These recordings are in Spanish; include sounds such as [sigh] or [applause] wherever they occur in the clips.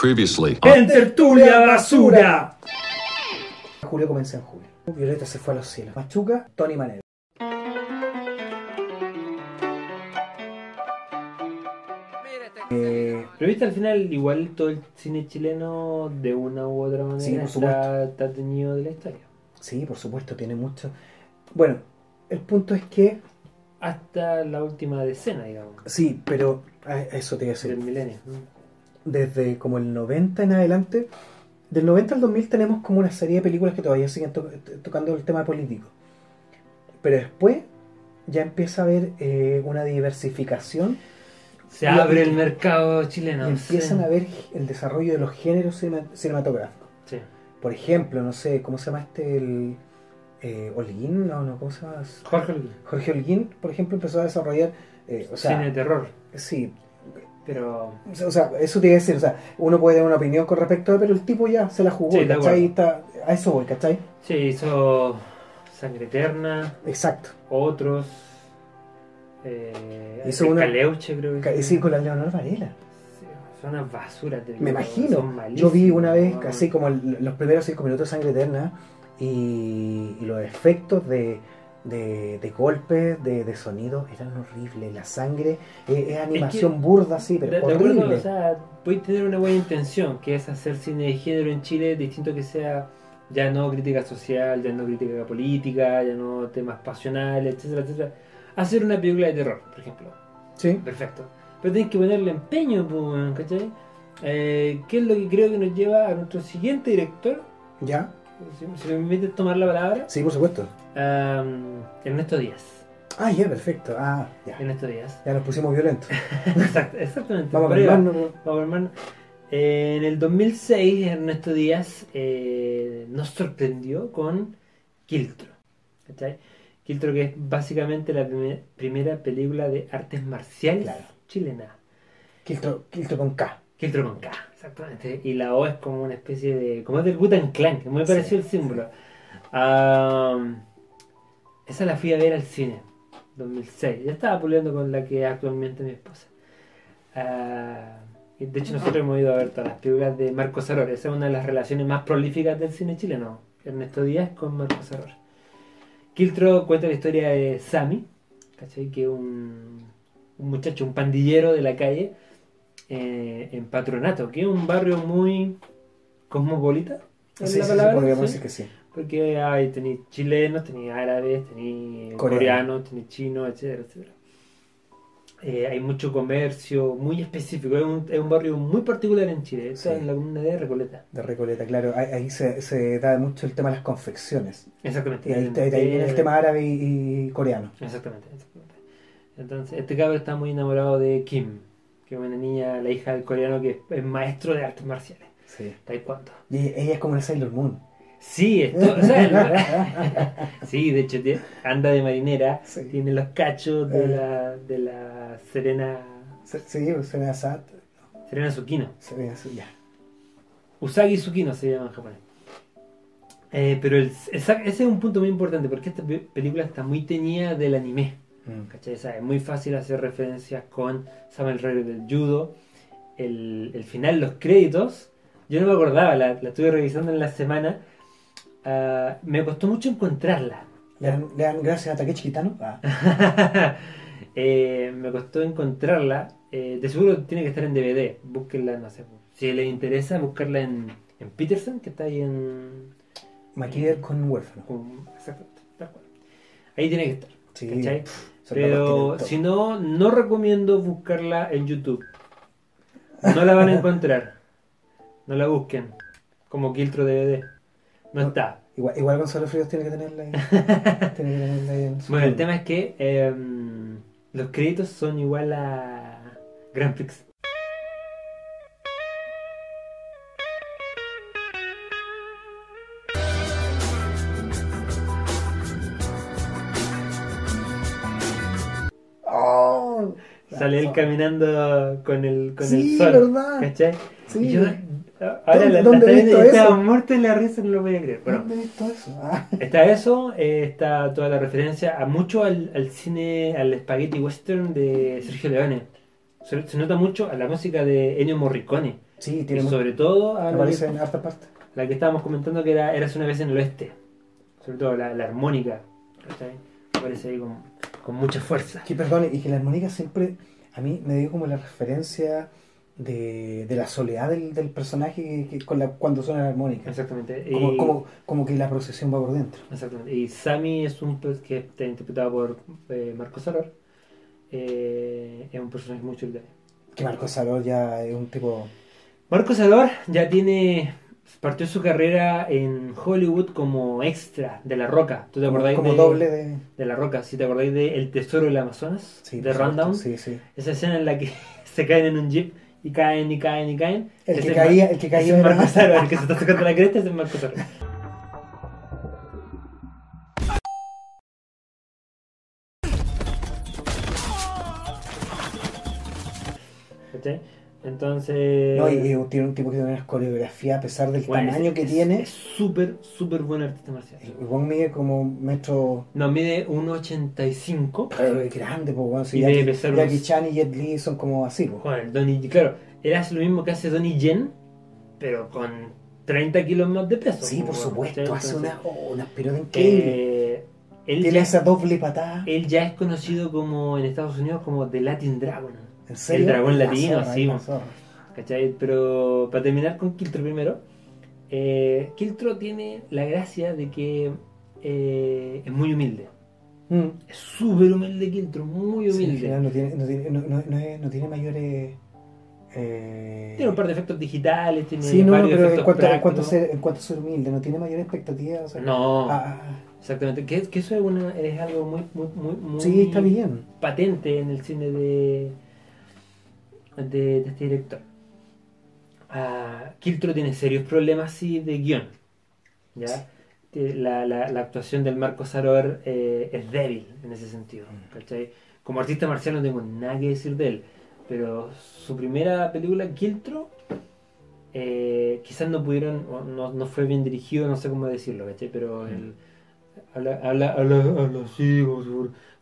Previously. ¡En tertulia basura! Julio comienza en julio. Violeta se fue a los cielos. Machuca, Tony Manero. Eh, Pero viste al final, igual todo el cine chileno de una u otra manera Sí, por está, está teñido de la historia. sí, por supuesto, tiene mucho. Bueno, el punto es que. Hasta la última decena, digamos, Sí, pero. a- Eso te iba a del decir. milenio. Desde como el 90 en adelante. Del 90 al 2000 tenemos como una serie de películas que todavía siguen to- tocando el tema político. Pero después ya empieza a haber eh, una diversificación Se abre el mercado chileno. empiezan sí. a ver el desarrollo de los géneros cinema- cinematográficos. Sí. Por ejemplo, no sé, ¿cómo se llama este? El, eh, Holguín, no, no, ¿cómo se llama? Jorge Olguín. Jorge Holguín, por ejemplo, empezó a desarrollar, eh, o sea, cine de terror. sí, Pero o sea, eso te iba a decir, o sea, uno puede tener una opinión con respecto a pero el tipo ya se la jugó, Sí, ¿cachai? Está, a eso voy, ¿cachai? sí, hizo Sangre Eterna, Exacto. otros. Eh, Hizo una- Caleuche, creo que sí. Con la Leonor Varela. Sí, Son unas basuras de Me imagino. son Yo vi una vez, weón. así como el- los primeros cinco minutos de Sangre Eterna, y, y los efectos de, de, de golpes, de, de sonido, eran horribles. La sangre eh, es animación burda, sí, pero De- horrible. acuerdo, o sea, podéis tener una buena intención, que es hacer cine de género en Chile, distinto que sea ya no crítica social, ya no crítica política, ya no temas pasionales, etcétera, etcétera. Hacer una película de terror, por ejemplo. sí, Perfecto. Pero tienes que ponerle empeño, ¿cachai? Eh, ¿Qué es lo que creo que nos lleva a nuestro siguiente director? ya. Si, si me permites tomar la palabra. Sí, por supuesto. Am, Ernesto Díaz. Ah, ya, perfecto. Ah, ya. Ernesto Díaz. Ya nos pusimos violentos. [laughs] Exacto, exactamente. Vamos a pero- Vamos, hermano. Eh, en el 2006, Ernesto Díaz eh, nos sorprendió con Quiltro. ¿Cachai? Quiltro, que es básicamente la prime- primera película de artes marciales Claro. chilena. Quiltro, Quiltro con K. Quiltro con K, exactamente. Y la O es como una especie de. como es del Gutan Clan, que muy Sí, parecido el símbolo. Ah, esa la fui a ver al cine, 2006. Ya estaba puliendo con la que es actualmente mi esposa. Ah, de hecho, nosotros hemos ido a ver todas las películas de Marcos Saror. Esa es una de las relaciones más prolíficas del cine chileno. Ernesto Díaz con Marcos Saror. Quiltro cuenta la historia de Sammy, ¿cachai? Que es un, un muchacho, un pandillero de la calle eh, en Patronato, que es un barrio muy cosmopolita. ¿es Sí, la sí, sí, podríamos decir que sí. Porque hay tenéis chilenos, tenéis árabes, tenéis Coreano. coreanos, tenéis chinos, etcétera, etcétera. Eh, hay mucho comercio, muy específico. Es un, es un barrio muy particular en Chile. Está Sí. en la comuna de Recoleta. De Recoleta, claro. Ahí, ahí se, se da mucho el tema de las confecciones. Exactamente. Y ahí, ahí viene el tema árabe y, y coreano. Exactamente, exactamente. Entonces, este cabro está muy enamorado de Kim, que es una niña, la hija del coreano que es, es maestro de artes marciales. Sí. Taekwondo. Y ella es como una Sailor Moon. Sí, esto, [laughs] o sea, [laughs] sí, de hecho anda de marinera, Sí. tiene los cachos de Eh. la, de la Serena, Sí, suena Sat. Serena Tsukino. Así, ya. Usagi Tsukino se llama en japonés. Eh, pero el- ese es un punto muy importante porque esta pe- película está muy teñida del anime. Mm. es muy fácil hacer referencias con Samuel Rey del judo. El, el final, los créditos, yo no me acordaba, la, la estuve revisando en la semana. Ah, me costó mucho encontrarla. ¿Le dan, le dan gracias a Takechi Kitano? Ah, [laughs] Eh, me costó encontrarla. Eh, de seguro tiene que estar en DVD. Búsquenla, no sé. Si les interesa, buscarla en, en Peterson, que está ahí en. MacGyver con huérfano. exactamente, tal cual. Ahí tiene que estar. Sí. Pero si no, no recomiendo buscarla en YouTube. No la van a [laughs] encontrar. No la busquen. Como Quiltro DVD. No está. Igual, igual Gonzalo Fríos tiene que tenerla ahí. [laughs] tiene que tenerla ahí en su- Bueno, el tema es que em, los créditos son igual a Grand Prix. ¡Oh! Sale él caminando con el, con Sí, el sol. ¿verdad? ¿Cachai? Sí. Y yo, ahora ¿Dónde- la, la viendo y estaba muerto en la risa, no lo voy a creer. Bueno, ¿Dónde he visto eso? Ah. Está eso, eh, está toda la referencia a mucho al, al cine, al spaghetti western de Sergio Leone. Se, se nota mucho a la música de Ennio Morricone. Sí, Y tiene mu- sobre todo a la que, en harta parte. la que estábamos comentando que era Eras una vez en el oeste. Sobre todo la, la armónica. ¿cachai? Aparece ahí con, con mucha fuerza. Que perdón, y que la armónica siempre a mí me dio como la referencia de, de la soledad del, del personaje que- con la, cuando suena la armónica. Exactamente. Como, Y- como, como que la procesión va por dentro. Exactamente. Y Sammy es un pues, que está interpretado por eh, Marco Salor. Eh, es un personaje muy chulo. Que Marco Salor ya es un tipo. Marco Salor ya tiene. Partió su carrera en Hollywood como extra de La Roca. ¿Tú te como, acordáis como de, doble de. de La Roca? ¿Sí te acordáis de El Tesoro del Amazonas? Sí, de Rundown. Sí. Esa escena en la que [laughs] se caen en un jeep y caen y caen y caen. El que caía, el que caía es era- Marco Salor, el que se está sacando la cresta es Marco Salor. ¿Cachai? Entonces. No, y, y tiene un tipo que tiene una coreografía a pesar del bueno, tamaño es- que es- tiene. Es súper, súper buen artista marcial. El Wong mide como metro. No, mide 1,85. Pero es grande, pues bueno. Si Jackie, unos- Chan y Jet Li son como así, pues. Joder, Donnie, claro, él hace lo mismo que hace Donnie Yen, pero con 30 kilos más de peso. Sí, por pues, supuesto, hace Entonces, una, oh, unas piruetas increíbles. eh, él, Tiene ya, esa doble patada. él ya es conocido como en Estados Unidos como The Latin Dragon. ¿En serio? el dragón La latino, zorra, sí. Pero para terminar con Kiltro primero, eh, Kiltro tiene la gracia de que eh, es muy humilde. Mm. Es súper humilde Kiltro, muy humilde. no tiene, no tiene, no, no- mayores. eh, Tiene un par de efectos digitales, tiene Sí, no, varios pero en efectos cuanto, en, cuanto a ser, en cuanto a ser humilde, no tiene mayor expectativa. O sea, No, ah, exactamente. Que, que eso es, una, es algo muy, muy, muy, muy sí, está bien. patente en el cine de, de, de este director. Ah, Kiltro tiene serios problemas sí, de guion. ¿ya? La, la, la actuación del Marco Saror eh, es débil en ese sentido. ¿cachai? Como artista marcial no tengo nada que decir de él, pero su primera película, Kiltro, eh, quizás no pudieron, no, no fue bien dirigido, no sé cómo decirlo, ¿cachai? Pero el, habla, habla, habla, habla así, como si,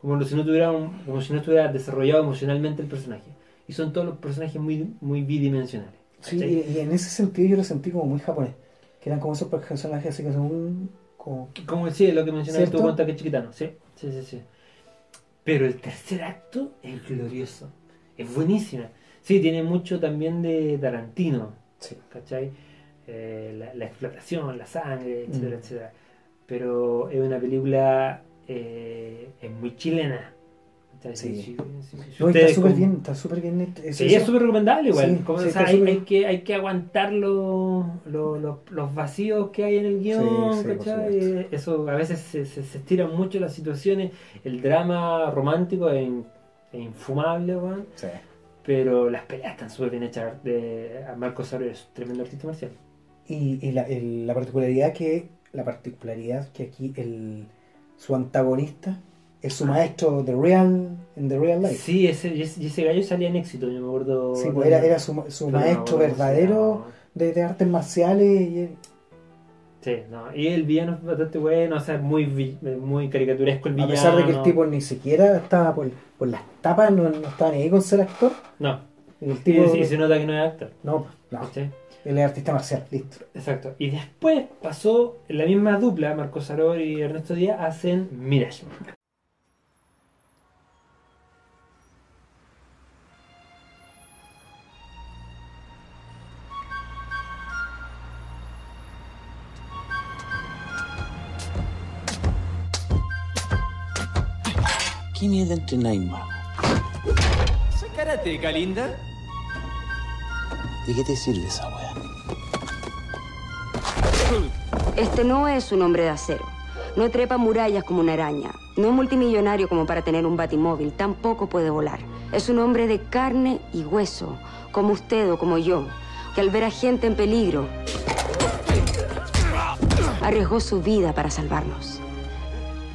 como si no tuviera un- como si no estuviera desarrollado emocionalmente el personaje. Y son todos los personajes muy, muy bidimensionales. Sí, y, y en ese sentido yo lo sentí como muy japonés. Que eran como esos personajes así que son un. Como, Como decía lo que mencionaste tú cuenta que chiquitano, sí, sí, sí, sí. Pero el tercer acto es glorioso, es buenísima. Sí, tiene mucho también de Tarantino, sí. ¿cachai? Eh, la, la explotación, la sangre, etcétera, Mm. etcétera. Pero es una película, eh, es muy chilena. Está súper bien, está súper bien. Es Sí, eso. es súper recomendable igual. Sí, Como, sí, o sea, está hay, que, hay que aguantar lo- lo- lo- los vacíos que hay en el guion, Sí, sí, por ¿cachai? Eso a veces se, se- se estiran mucho las situaciones. El drama romántico es, in- es infumable, weón. Sí. Pero las peleas están súper bien hechas. De, a Marco es tremendo artista marcial. Y, y la, el- la particularidad que la particularidad que aquí el su antagonista es su maestro de real en the real life. Sí, ese, y ese y gallo salía en éxito, yo me acuerdo. Sí, pues era, era su, su maestro verdadero sí, de, de artes marciales y Sí, no. Y el villano es bastante bueno, o sea, muy, muy caricaturesco el a villano. pesar de que el tipo ni siquiera estaba por, por las tapas, no, no estaba ni ahí con ser actor. No, Y el sí, tipo sí, se nota que no es actor. no, no, ¿cachai? él es artista marcial, listo. Exacto. Y después pasó la misma dupla, Marcos Saror y Ernesto Díaz, hacen Mirage. ¿Quién es de entrenar más? Soy karateca, linda. ¿De qué te sirve esa weá? Este no es un hombre de acero. No trepa murallas como una araña. No es multimillonario como para tener un batimóvil. Tampoco puede volar. Es un hombre de carne y hueso, como usted o como yo, que al ver a gente en peligro arriesgó su vida para salvarnos.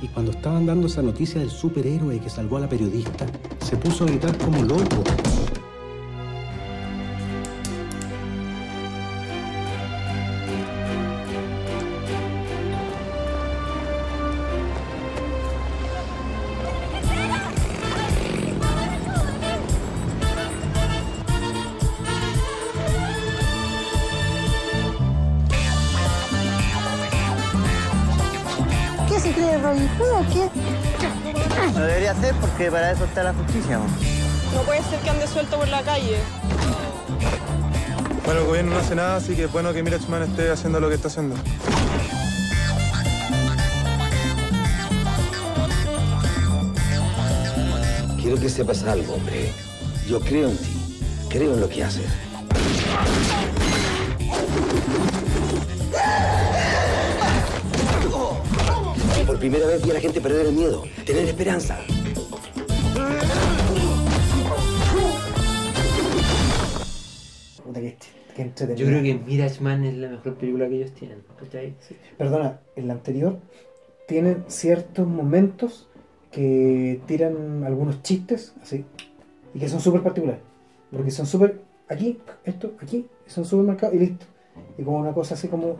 Y cuando estaban dando esa noticia del superhéroe que salvó a la periodista, se puso a gritar como loco. Porque para eso está la justicia. ¿no? No puede ser que ande suelto por la calle. Bueno, el gobierno no hace nada, así que es bueno que Mirachman esté haciendo lo que está haciendo. Quiero que sepas algo, hombre. Yo creo en ti. Creo en lo que haces. Por primera vez vi a la gente perder el miedo, tener esperanza. Qué. Yo creo que Mirage es la mejor película que ellos tienen. ¿cachai? Perdona, en la anterior tienen ciertos momentos que tiran algunos chistes, así, y que son súper particulares. Porque son súper, aquí, esto, aquí, son súper marcados y listo. Y como una cosa así como,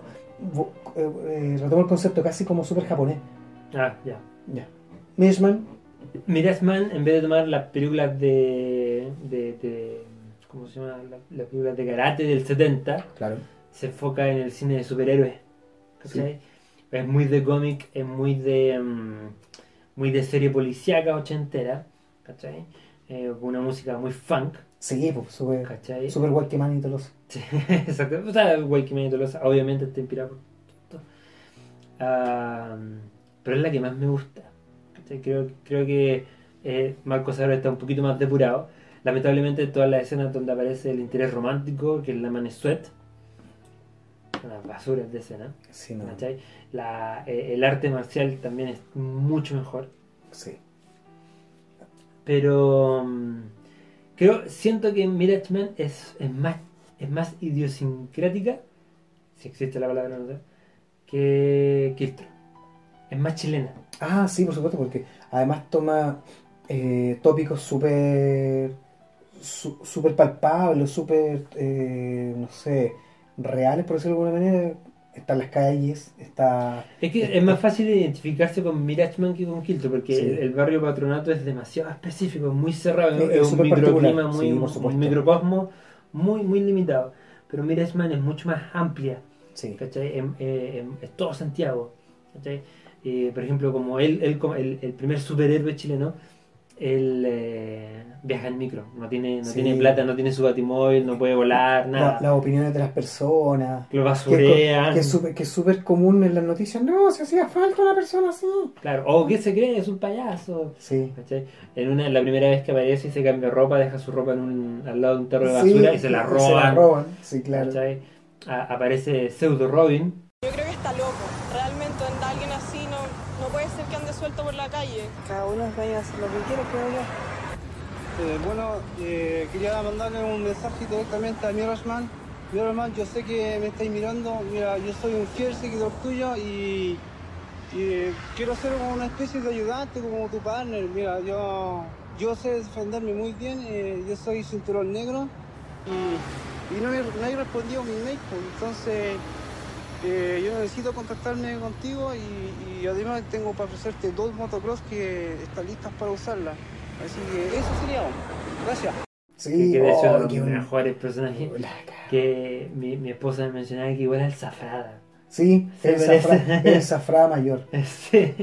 eh, eh, retomo el concepto casi como súper japonés. Ah, ya. Ya. Mishman, Mirage Man, en vez de tomar las películas de. de, de- ¿Cómo se llama? La- Las películas de karate del 70, claro. se enfoca en el cine de superhéroes. ¿cachai? Es muy de cómic, es muy de. mm, muy de serie policíaca ochentera. ¿Cachai? Eh, con una música muy funk. Sí, pues, súper, ¿Cachai? súper guay que man y todo eso. Sí, [laughs] exacto. O sea, y Tolosa, obviamente está inspirado por esto. Ah, pero es la que más me gusta. ¿cachai? Creo, creo que eh, Marcos ahora está un poquito más depurado. Lamentablemente todas las escenas donde aparece el interés romántico, que es la manesuet, unas basuras de escena. Sí, no. ¿cachai? La, eh, el arte marcial también es mucho mejor. Sí. Pero mm, creo, siento que Mirage Man es, es más es más idiosincrática, si existe la palabra, no sé, que Kiltro. Es más chilena. Ah, sí, por supuesto, porque además toma eh, tópicos súper su- súper palpables, súper, eh, no sé, reales, por decirlo de alguna manera. Están las calles, está... Es que es más fácil identificarse con Mirage Man que con Kiltro, porque Sí. el, el barrio patronato es demasiado específico, es muy cerrado, Es- un microclima, muy, sí, un microcosmo muy, muy limitado. Pero Mirage Man es mucho más amplia. Sí, ¿cachai? Em- eh, em- es todo Santiago. ¿cachai? Eh, por ejemplo, como él, el, el primer superhéroe chileno, él eh, viaja en micro, no tiene, no Sí. tiene plata, no tiene su batimóvil, no puede volar, La- nada. las opiniones de las personas. Lo Que, basurean. que es súper- que es súper común en las noticias. No, si hacía falta una persona así. Claro, o ¿qué se cree? Es un payaso. Sí. ¿cachai? En una, la primera vez que aparece y se cambia ropa, deja su ropa en un, al lado de un tarro de Sí, basura y se la se roban. sí, claro. aparece Pseudo Robin. Yo creo que está loco. Calle. Cada uno vaya a hacer lo que quiere, creo yo. Eh, bueno, eh, quería mandarle un mensaje directamente a Mirosman. Mirosman, yo sé que me estáis mirando. Mira, yo soy un fiel seguidor tuyo y, y, eh, quiero ser como una especie de ayudante, como tu partner. Mira, yo, yo sé defenderme muy bien. eh, yo soy cinturón negro y, y no, me, no he respondido mi email. pues, entonces, eh, yo necesito contactarme contigo y, y además tengo para ofrecerte dos motocross que están listas para usarlas. Así que eso sería. Gracias. que, Sí, que de hecho oh, uno de los mejores personajes. la. Que mi, mi esposa me mencionaba que igual al Zafrada. Sí, el zafra, el zafra mayor. [laughs] Sí.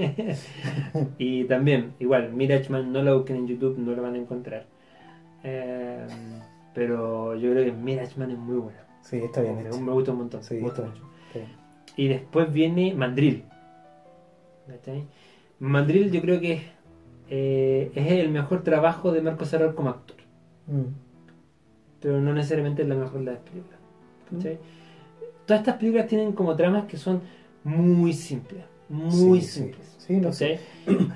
y también, igual, Mirage Man no lo busquen en YouTube, no lo van a encontrar. Eh, pero yo creo que Mirage Man es muy bueno. Sí, está bien Me, hecho. me gusta un montón. Sí, me gusta está mucho. Y después viene Mandrill. ¿Cachai? Mandrill yo creo que eh, es el mejor trabajo de Marco Serral como actor. Mm. Pero no necesariamente es la mejor de las películas. Mm. Todas estas películas tienen como tramas que son muy simples. Muy Sí, simples. Sí, no ¿cachai?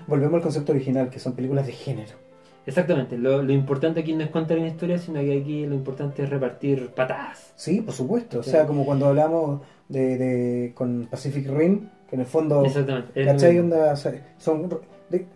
Volvemos al concepto original, que son películas de género. Exactamente. Lo, lo importante aquí no es contar una historia, sino que aquí lo importante es repartir patadas. Sí, por supuesto. O sea, como cuando hablamos de, de- con Pacific Rim, que en el fondo, Exactamente. ¿cachai? Onda, son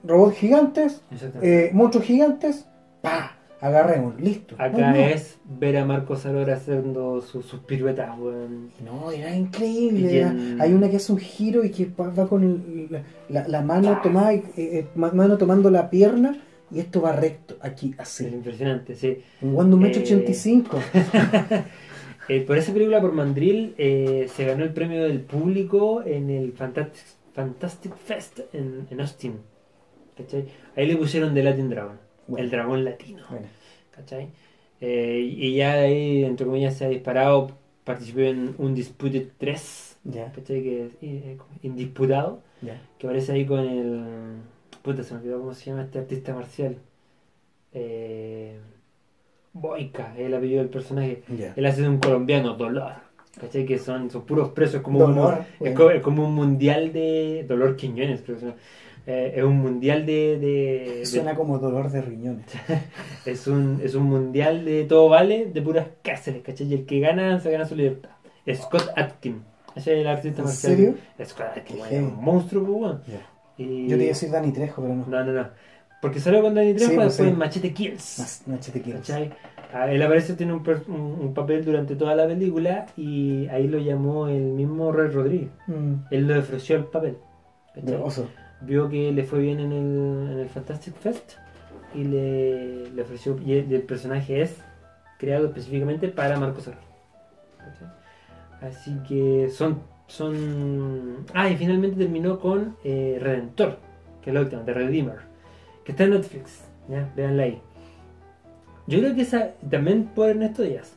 robots gigantes, eh, monstruos gigantes, ¡pa! Agarremos, listo. Acá No, no. es ver a Marcos Arora haciendo sus, sus piruetas, weón. No, era increíble. Hay una que hace un giro y que va, con el- la, la- la mano tomada, eh, eh, ma- mano tomando la pierna y esto va recto, aquí, Es así. impresionante, sí. Un guando un Eh, metro ochenta y cinco. [laughs] Eh, por esa película, por Mandrill, eh, se ganó el premio del público en el Fantastic, Fantastic Fest en, en Austin. ¿Cachai? Ahí le pusieron The Latin Dragon, Bueno. el dragón latino. Bueno. ¿Cachai? Eh, y ya de ahí, entre comillas, se ha disparado. Participó en un Disputed 3, Ya, ¿cachai? Que es eh, indisputado. Que aparece ahí con el. Puta, se me olvidó cómo se llama este artista marcial. Eh, Boica, es el apellido del personaje. Ya. Él hace de un colombiano, Dolor. ¿Cachai? Que son, son puros presos. Es como, Dolor, un, es, bueno. co- es como un mundial de. Dolor Quiñones, creo que se llama. Eh, es un mundial de. de- de- Suena como dolor de riñones. [laughs] es, un, es un mundial de todo vale, de puras cárceles, ¿cachai? Y el que gana se gana su libertad. Scott Atkin. Ese es el artista ¿En marcial. serio? Scott Atkin, un monstruo, pues, bueno. Ya. Y- Yo te iba a decir Dani Trejo, pero no. no, no, no. Porque salió con Danny Trejo Sí, pues, después sí. Machete Kills. Machete Kills. ¿Cachai? Ah, él aparece, tiene un, per- un- un papel durante toda la película y ahí lo llamó el mismo Red Rodríguez. Mm, Él le ofreció el papel. oso. Vio que le fue bien en el, en el Fantastic Fest y le, le ofreció. Y el, el personaje es creado específicamente para Marcos Serrano. Así que son. son Ah, y finalmente terminó con eh, Redentor, que es la última, de Redeemer, que está en Netflix. ¿ya? Veanla ahí. Yo creo que esa, también por Ernesto Díaz,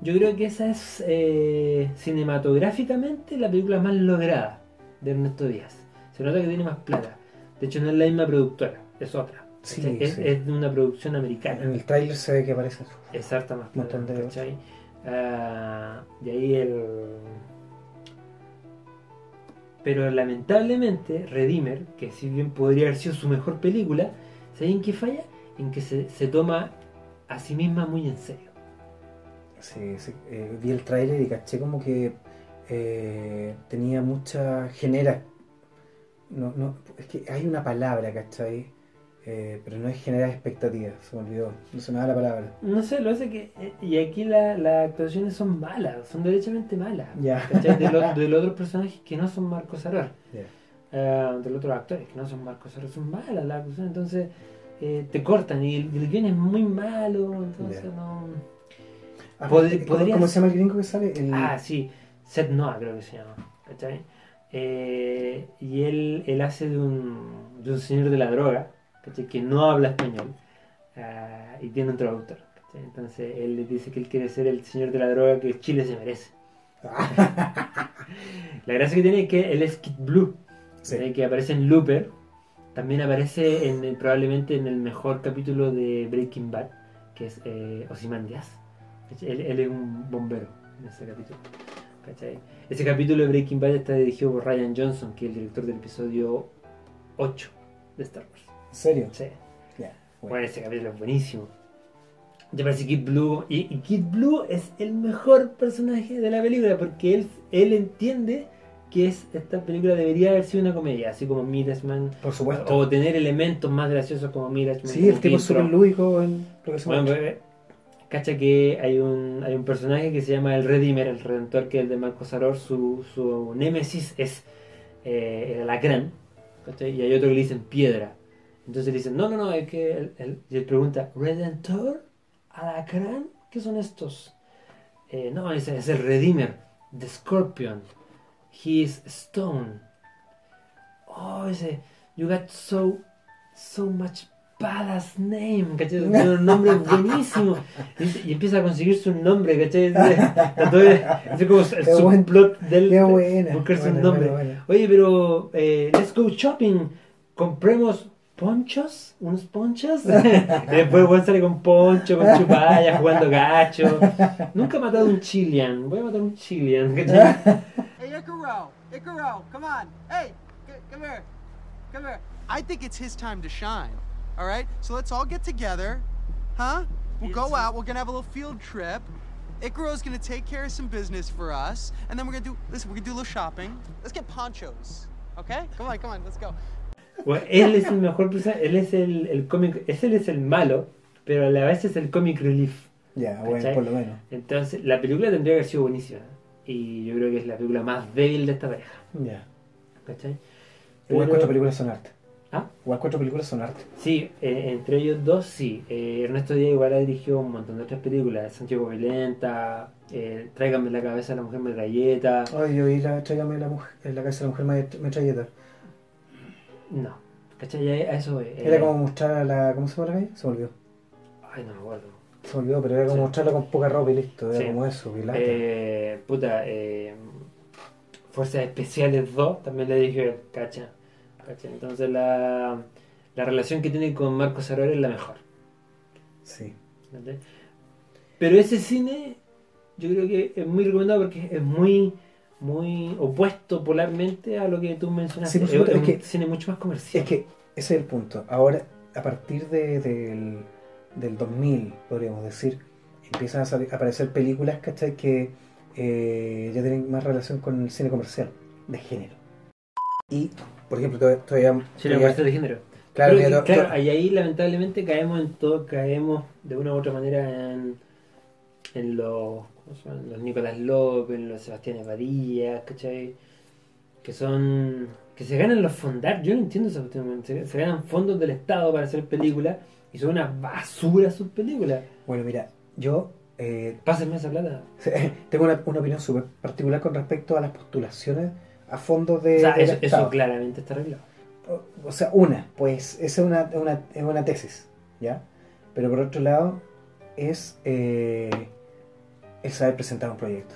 yo creo que esa es eh, cinematográficamente la película más lograda de Ernesto Díaz. Se nota que tiene más plata. De hecho, no es la misma productora, es otra. Sí, es, de una producción En americana. el tráiler se ve que aparece harta más plata. ¿cachai? Ah, y ahí el. Pero lamentablemente, Redeemer, que si bien podría haber sido su mejor película, ¿saben qué falla? En que se, se toma a sí misma muy en serio. Sí, sí, eh, vi el tráiler y caché como que eh, tenía mucha genera. No, no, es que hay una palabra, ¿cachai? Eh, pero no es generar expectativas, se me olvidó, no se me da la palabra. No sé, lo hace que. eh, Y aquí la- las actuaciones son malas, son derechamente malas. Ya. ¿cachai? De, los- [laughs] de los otros personajes que no son Marcos Arar. Ya. Eh, de los otros actores que no son Marcos Arar, son malas las entonces eh, te cortan y el, el guion es muy malo, entonces Ya. no. Aparte, Pod- ¿cómo, cómo se llama el gringo que sale? El, Ah, sí, Seth Noah creo que se llama, ¿cachai? Eh, y él, él hace de un, de un señor de la droga, ¿cachai? Que no habla español ah, y tiene un traductor, ¿cachai? Entonces él le dice que él quiere ser el señor de la droga que Chile se merece. [laughs] La gracia que tiene es que él es Kid Blue, Sí. que aparece en Looper, también aparece en, probablemente en el mejor capítulo de Breaking Bad, que es eh, Ozymandias. Él, él es un bombero en ese capítulo. ¿cachai? Ese capítulo de Breaking Bad está dirigido por Ryan Johnson, que es el director del episodio 8 de Star Wars. ¿En serio? Sí. Ya, Bueno, bueno. ese capítulo es buenísimo. Ya parece Kid Blue. Y, y Kid Blue es el mejor personaje de la película porque él, él entiende que es, esta película debería haber sido una comedia, así como Mirachman. Por supuesto. O tener elementos más graciosos como Mirachman. sí, como el tipo es súper lúdico en lo que se Bueno, muestra. cacha que hay un, hay un personaje que se llama el Redeemer, el Redentor, que es el de Marco Saror. Su, su némesis es eh, el alacrán. ¿cachai? Y hay otro que le dicen piedra. Entonces le dicen, no, no, no, es que él, él- y él pregunta, ¿Redentor? ¿Alacrán? ¿Qué son estos? Eh, no, es, es el Redeemer, The Scorpion. He is stone. Oh, ese, you got so, so much badass name, ¿cachai? [laughs] Tiene un nombre buenísimo. Y, y empieza a conseguirse un nombre, ¿cachai? Entonces, [laughs] es como el [laughs] Qué buen- subplot del Qué buena. buscarse un buena, nombre. buena, buena. Oye, pero eh, let's go shopping. Compremos ponchos, unos ponchos. después Juan sale con poncho, con chupalla, jugando gacho. Nunca he matado un Chilean. Voy a matar un Chilean. ¿cachai? Hey, Icaro! Icaro, come on! Hey, come here. Come here. I think it's his time to shine. All right? So let's all get together. Huh? We'll go out. We're gonna have a little field trip. Icaro's gonna take care of some business for us, and then we're gonna do. Listen, we're gonna do a little shopping. Let's get ponchos. Okay? Come on, come on. Let's go. Bueno, él es el mejor personaje. Él es el, el cómic. es- Él es el malo, pero a la vez es el comic relief. Ya, bueno, ¿cachai? por lo menos. Entonces, la película tendría que haber sido buenísima. Y yo creo que es la película más débil de esta pareja. Ya. ¿Cachai? Igual cuatro películas son arte. ¿Ah? Igual cuatro películas son arte. Sí, eh, entre ellos dos sí. Eh, Ernesto Díaz igual ha dirigido un montón de otras películas. Santiago Violenta, eh, Tráigame la cabeza de la mujer metralleta. Ay, yo vi la, tráigame la mujer, la casa de la mujer metralleta. No. ¿Cachai? A eso. Era como mostrar a la. ¿Cómo se llama la calle? Se me olvidó. Ay, no me acuerdo. Se me olvidó, pero era como Sí. mostrarla con poca ropa y listo. Era Sí. como eso, que lata. Eh, puta, eh, Fuerzas Especiales 2, también le dije, cacha. cacha. Entonces la, la relación que tiene con Marcos Aurora es la mejor. Sí. ¿entendés? Pero ese cine, yo creo que es muy recomendado porque es muy muy opuesto polarmente a lo que tú mencionaste. Sí, es, supuesto, es es un que- cine mucho más comercial. Es que ese es el punto. Ahora, a partir de- del, del 2000, podríamos decir, empiezan a, aparecer películas, ¿cachai? Que eh, ya tienen más relación con el cine comercial, de género. Y, por ejemplo, todavía... todavía- Cine comercial de género. Claro, ahí lamentablemente caemos en todo, caemos de una u otra manera en, en los, los Nicolás López, en los Sebastián Evadías, ¿cachai? Que son, que se ganan los fondar, yo no entiendo cuestión, se, se ganan fondos del Estado para hacer películas y son una basura sus películas. Bueno, mira, yo... eh, Pásenme esa plata. [laughs] tengo una, una opinión súper particular con respecto a las postulaciones a fondos de... o sea, eso, claramente está arreglado. O- O sea, una, pues esa es una, una, es una tesis, ¿ya? Pero por otro lado, es eh, el saber presentar un proyecto,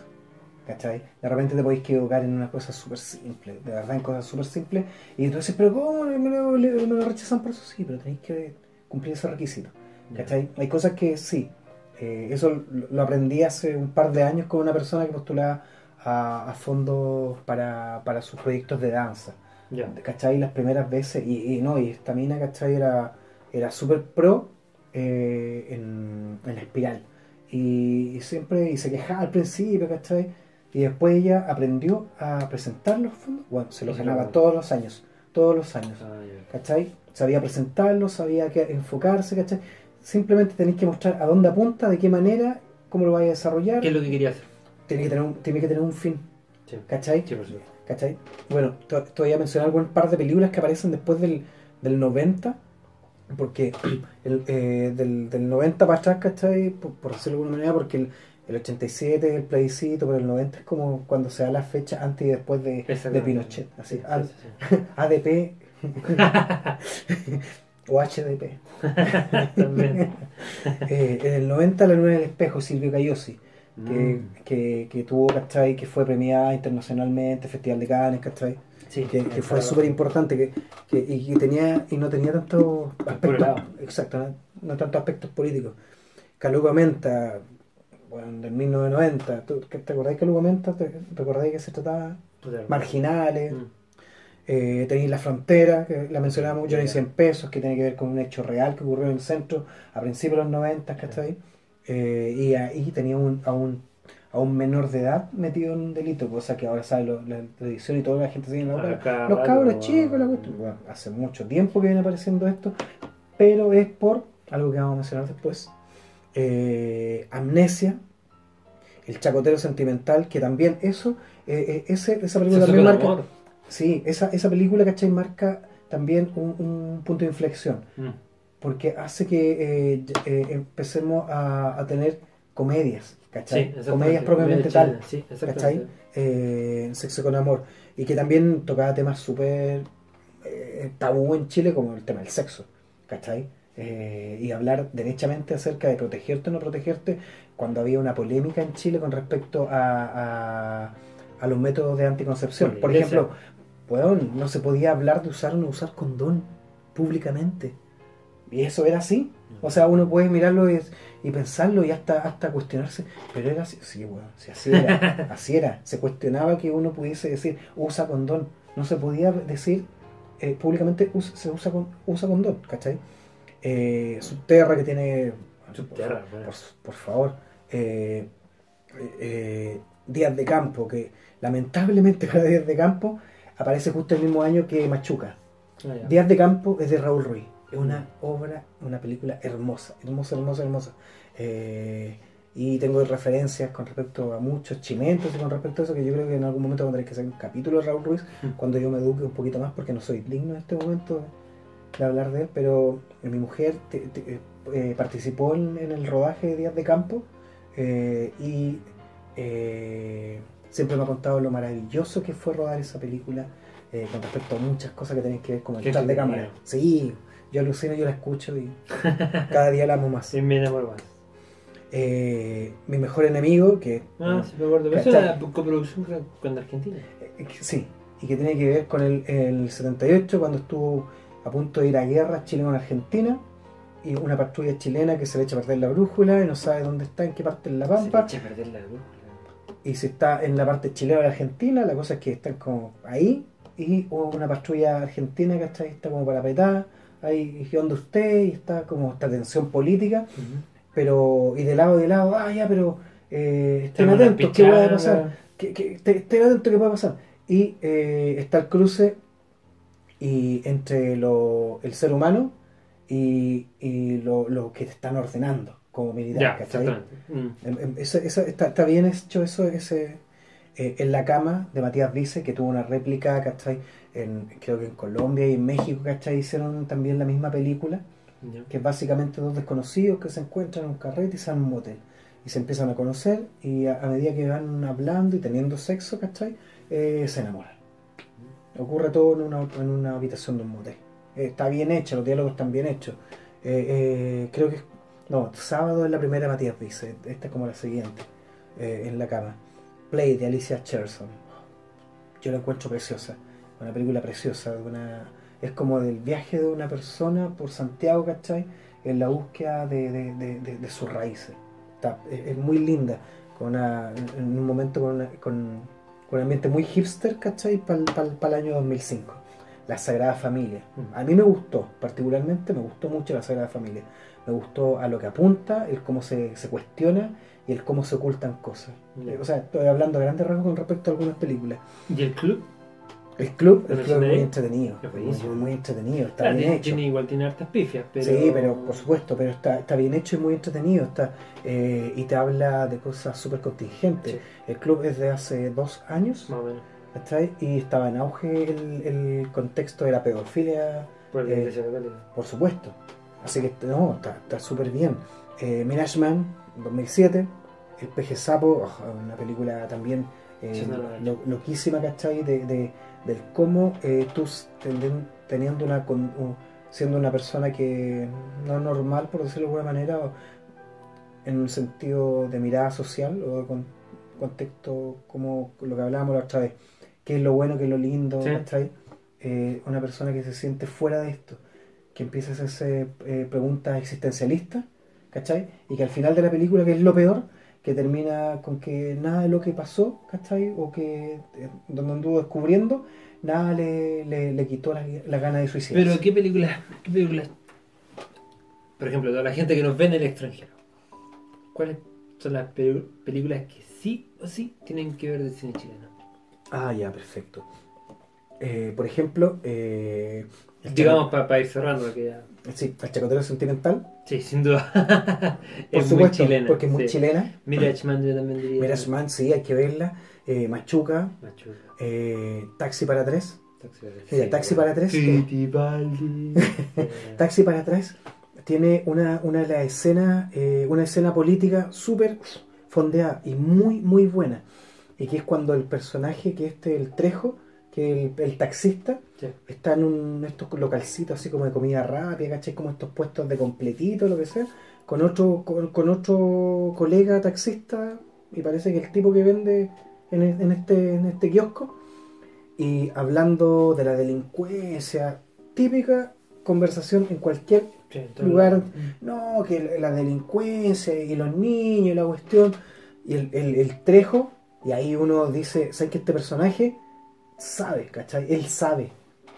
¿cachai? De repente te podéis equivocar en una cosa súper simple, de verdad en cosas súper simples, y tú dices, pero ¿cómo me lo, me lo rechazan por eso? Sí, pero tenéis que cumplir ese requisito, ¿cachai? Hay cosas que sí, eh, eso lo, aprendí hace un par de años con una persona que postulaba a, a fondos para, para sus proyectos de danza. Ya. ¿cachai? Las primeras veces, y, y no, y esta mina, ¿cachai? Era, era súper pro eh, en, en la espiral. Y, y siempre, y se quejaba al principio, ¿cachai? Y después ella aprendió a presentar los fondos, bueno, se los ganaba todos los años, todos los años, Ah. ¿cachai? Sabía presentarlos, sabía que enfocarse, ¿cachai? Simplemente tenéis que mostrar a dónde apunta, de qué manera, cómo lo vais a desarrollar. ¿Qué es lo que quería hacer? Tiene que tener un, tiene que tener un fin, Sí. ¿cachai? Sí, por supuesto. ¿Cachai? Bueno, to- todavía mencionar algún par de películas que aparecen después del, del 90, porque [clears throat] el, eh, del, del 90 para atrás, ¿cachai? Por, por decirlo de alguna manera, porque el, el 87 es el plebiscito, pero el 90 es como cuando se da la fecha antes y después de. Pinochet, así, Sí, sí, sí. [laughs] ADP o HDP. También. [laughs] Eh, en el 90 La Luna del Espejo, Silvio Cayosi, que, Mm. que, que tuvo, ¿cachai? Que fue premiada internacionalmente, Festival de Cannes, ¿cachai? Sí, que, que fue súper importante que, que- y que tenía y no tenía tantos aspectos exacto no, no tantos aspectos políticos Caluga Menta bueno, del 1990 ¿tú, que- ¿te acordáis de Caluga Menta? ¿te recordáis que se trataba? Marginales Mm. Eh, tenéis La Frontera que la mencionamos yo en 100 pesos que tiene que ver con un hecho real que ocurrió en el centro a principios de los 90 ¿cachai? Eh, y ahí tenía un, a un a un menor de edad metido en un delito, cosa que ahora sabe lo- la televisión y toda la gente sigue en la Ah, cada los cabros chicos, la cuestión. Bueno, hace mucho tiempo que viene apareciendo esto, pero es por algo que vamos a mencionar después. Eh, amnesia, el chacotero sentimental, que también eso, eh, ese, esa película también marca. amor. Sí, esa, esa película, ¿cachai? Marca también un, un punto de inflexión, Mm. porque hace que eh, eh, empecemos a, a tener comedias, ¿cachai? Sí, comedias propiamente Comedia tal. sí, ¿cachai? Eh, Sexo con amor. Y que también tocaba temas súper eh, tabú en Chile, como el tema del sexo, ¿cachai? Eh, y hablar derechamente acerca de protegerte o no protegerte, cuando había una polémica en Chile con respecto a, a, a los métodos de anticoncepción. Por ejemplo, weón, no se podía hablar de usar o no usar condón públicamente. Y eso era así. O sea, uno puede mirarlo y, y pensarlo y hasta, hasta cuestionarse. Pero era así. Sí, weón, sí, así era. [laughs] así era. Se cuestionaba que uno pudiese decir usa condón. No se podía decir eh, públicamente se usa, con, usa condón, ¿cachai? Eh, Subterra que tiene... Subterra, por, por favor. eh, eh, Días de Campo, que lamentablemente [laughs] para Días de Campo aparece justo el mismo año que Machuca. Ah, ya. Días de Campo es de Raúl Ruiz. Es una obra, una película hermosa, hermosa, hermosa, hermosa. Eh, y tengo referencias con respecto a muchos chimentos y con respecto a eso que yo creo que en algún momento tendré que hacer un capítulo de Raúl Ruiz Mm. cuando yo me eduque un poquito más porque no soy digno en este momento de hablar de él, pero mi mujer te- te- eh, participó en, en el rodaje de Días de Campo eh, y eh, siempre me ha contado lo maravilloso que fue rodar esa película, eh, con respecto a muchas cosas que tienen que ver con el detrás de cámara. Sí, yo alucino, yo la escucho y [laughs] cada día la amo más. Sí, me enamoro más. Eh, mi mejor enemigo, que Ah, sí, me acuerdo. Pero eso era coproducción con Argentina. Eh, Sí, y que tiene que ver con el, el 78, cuando estuvo a punto de ir a guerra Chile con Argentina, y una patrulla chilena que se le echa a perder la brújula y no sabe dónde está, en qué parte de la Se le pampa, echa a perder la brújula. Y si está en la parte chilena o de Argentina, la cosa es que están como ahí, y hubo una patrulla argentina que está, está como parapetada, ahí, ¿y dónde usted? Y está como esta tensión política, pero, y de lado de lado, ah, ya, pero eh, estén atentos, ¿qué puede pasar? que te- estén atentos que puede pasar. Y eh, está el cruce y entre lo, el ser humano y, y lo, lo que te están ordenando como militar. Exactamente. Mm. Em- em, eso- eso- está, está bien hecho eso ese eh, en la cama de Matías Vice que tuvo una réplica ¿cachai? En, creo que en Colombia y en México ¿cachai? hicieron también la misma película Ya. que es básicamente dos desconocidos que se encuentran en un carrete y se un motel y se empiezan a conocer y a, a medida que van hablando y teniendo sexo ¿cachai? Eh, se enamoran ocurre todo en una, en una habitación de un motel Eh, está bien hecho, los diálogos están bien hechos Eh, eh, creo que no, sábado es la primera Matías Vice esta es como la siguiente eh, en la cama Play de Alicia Cherson yo la encuentro preciosa una película preciosa de una es como del viaje de una persona por Santiago, ¿cachai? En la búsqueda de, de- de- sus raíces. Está- es, es muy linda, con una, en un momento con, una- con, con un ambiente muy hipster, ¿cachai? Para el año 2005. La Sagrada Familia. A mí me gustó, particularmente me gustó mucho la Sagrada Familia. Me gustó a lo que apunta, el cómo se, se cuestiona y el cómo se ocultan cosas. O sea, estoy hablando a grandes rasgos con respecto a algunas películas. ¿Y el club? El club, el ¿Pero club es muy entretenido. Es Muy, entretenido, está Claro, bien tiene, hecho. tiene igual tiene hartas pifias, pero... Sí, pero por supuesto, pero está, está bien hecho y muy entretenido. Está, eh, y te habla de cosas súper contingentes. Sí. El club es de hace dos años, Más o menos. Y estaba en auge el, el contexto de la pedofilia, Por Eh, por supuesto. Así que no, está súper bien. Eh, Mirage Man, 2007. El peje sapo, oh, una película también eh, lo- loquísima, ¿cachai? De, de- del cómo eh, tú teniendo una, con- siendo una persona que no es normal, por decirlo de alguna manera, o en un sentido de mirada social o de con- contexto como lo que hablábamos la otra vez, qué es lo bueno, qué es lo lindo, Sí. ¿cachai? Eh, una persona que se siente fuera de esto, que empieza a hacerse eh, preguntas existencialistas, ¿cachai? Y que al final de la película, que es lo peor, que termina con que nada de lo que pasó, ¿cachai? O que eh, donde anduvo descubriendo, nada le, le, le quitó la, la gana de suicidarse. Pero ¿qué películas? ¿Qué películas? Por ejemplo, toda la gente que nos ve en el extranjero. ¿Cuáles son las pe- películas que sí o sí tienen que ver del cine chileno? Ah, ya, perfecto. Eh, por ejemplo, eh, Digamos para ir cerrando que ya... sí, el chacotero sentimental, Sí, sin duda. [laughs] por es supuesto, muy chilena. porque es muy sí. chilena. Mirage Man yo también diría. Mirage Man, sí, hay que verla. Eh, Machuca, Machuca. eh, Taxi para tres. Taxi para tres. Mira, Sí, [laughs] Taxi para tres. Taxi para atrás tiene una, una de las escenas, eh, una escena política súper fondeada y muy, muy buena. Y que es cuando el personaje, que este, el Trejo, que el, el taxista, Sí. está en un, estos localcitos así como de comida rápida, ¿cachai? Como estos puestos de completito, lo que sea, con otro, con, con otro colega taxista, y parece que el tipo que vende en, e- en este, en este kiosco, y hablando de la delincuencia, típica conversación en cualquier sí, lugar, no, que la delincuencia y los niños y la cuestión, y el, el- el trejo, y ahí uno dice, ¿sabes que este personaje sabe, ¿cachai? Él sabe,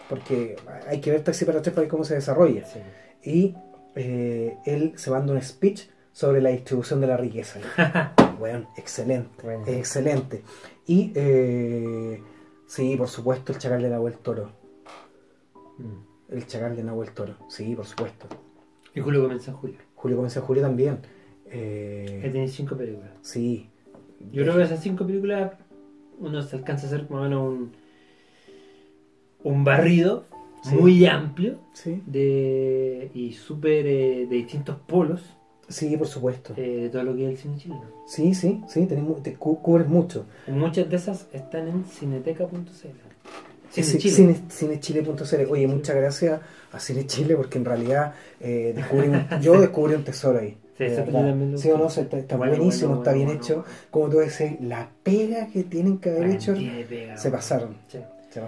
porque hay que ver Taxi para tres para ver cómo se desarrolla. Sí. Y eh, él se manda un speech sobre la distribución de la riqueza. [laughs] bueno, excelente, Bueno. excelente. Y eh, sí, por supuesto, el chacal de Nahuel Toro. Mm. El chacal de Nahuel Toro, sí, por supuesto. Y Julio comienza en julio. Julio comienza en julio también. Que Eh, tiene cinco películas. sí. Yo creo que esas cinco películas uno se alcanza a hacer más o menos un, un barrido Sí. muy amplio Sí, de y súper eh, de distintos polos sí, por supuesto. eh, de todo lo que es el cine chileno. Sí, sí, sí, tenés te cu- cubres mucho. Y muchas de esas están en cineteca.cl. Cine cine- cinechile.cl. Oye, muchas gracias a Cine Chile porque en realidad eh, [laughs] descubrí un- yo descubrí un tesoro ahí. Sí, o no, está, está Bueno, buenísimo, bueno, está bien hecho. Como tú decís, la pega que tienen que haber hecho, se pasaron. Sí.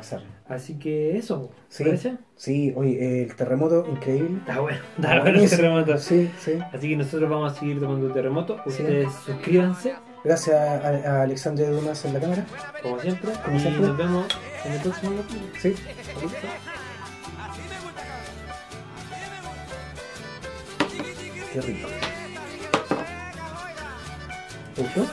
Se. Así que eso, Sí, ¿parece? sí, oye, el terremoto, increíble. Está bueno, Está bueno el terremoto. Sí, sí. Así que nosotros vamos a seguir tomando terremoto. Ustedes suscríbanse, Gracias a, a Alexandre Dumas en la cámara. como siempre. Como y siempre. nos vemos en el próximo capítulo. Sí. Qué rico. ¿Te gustó?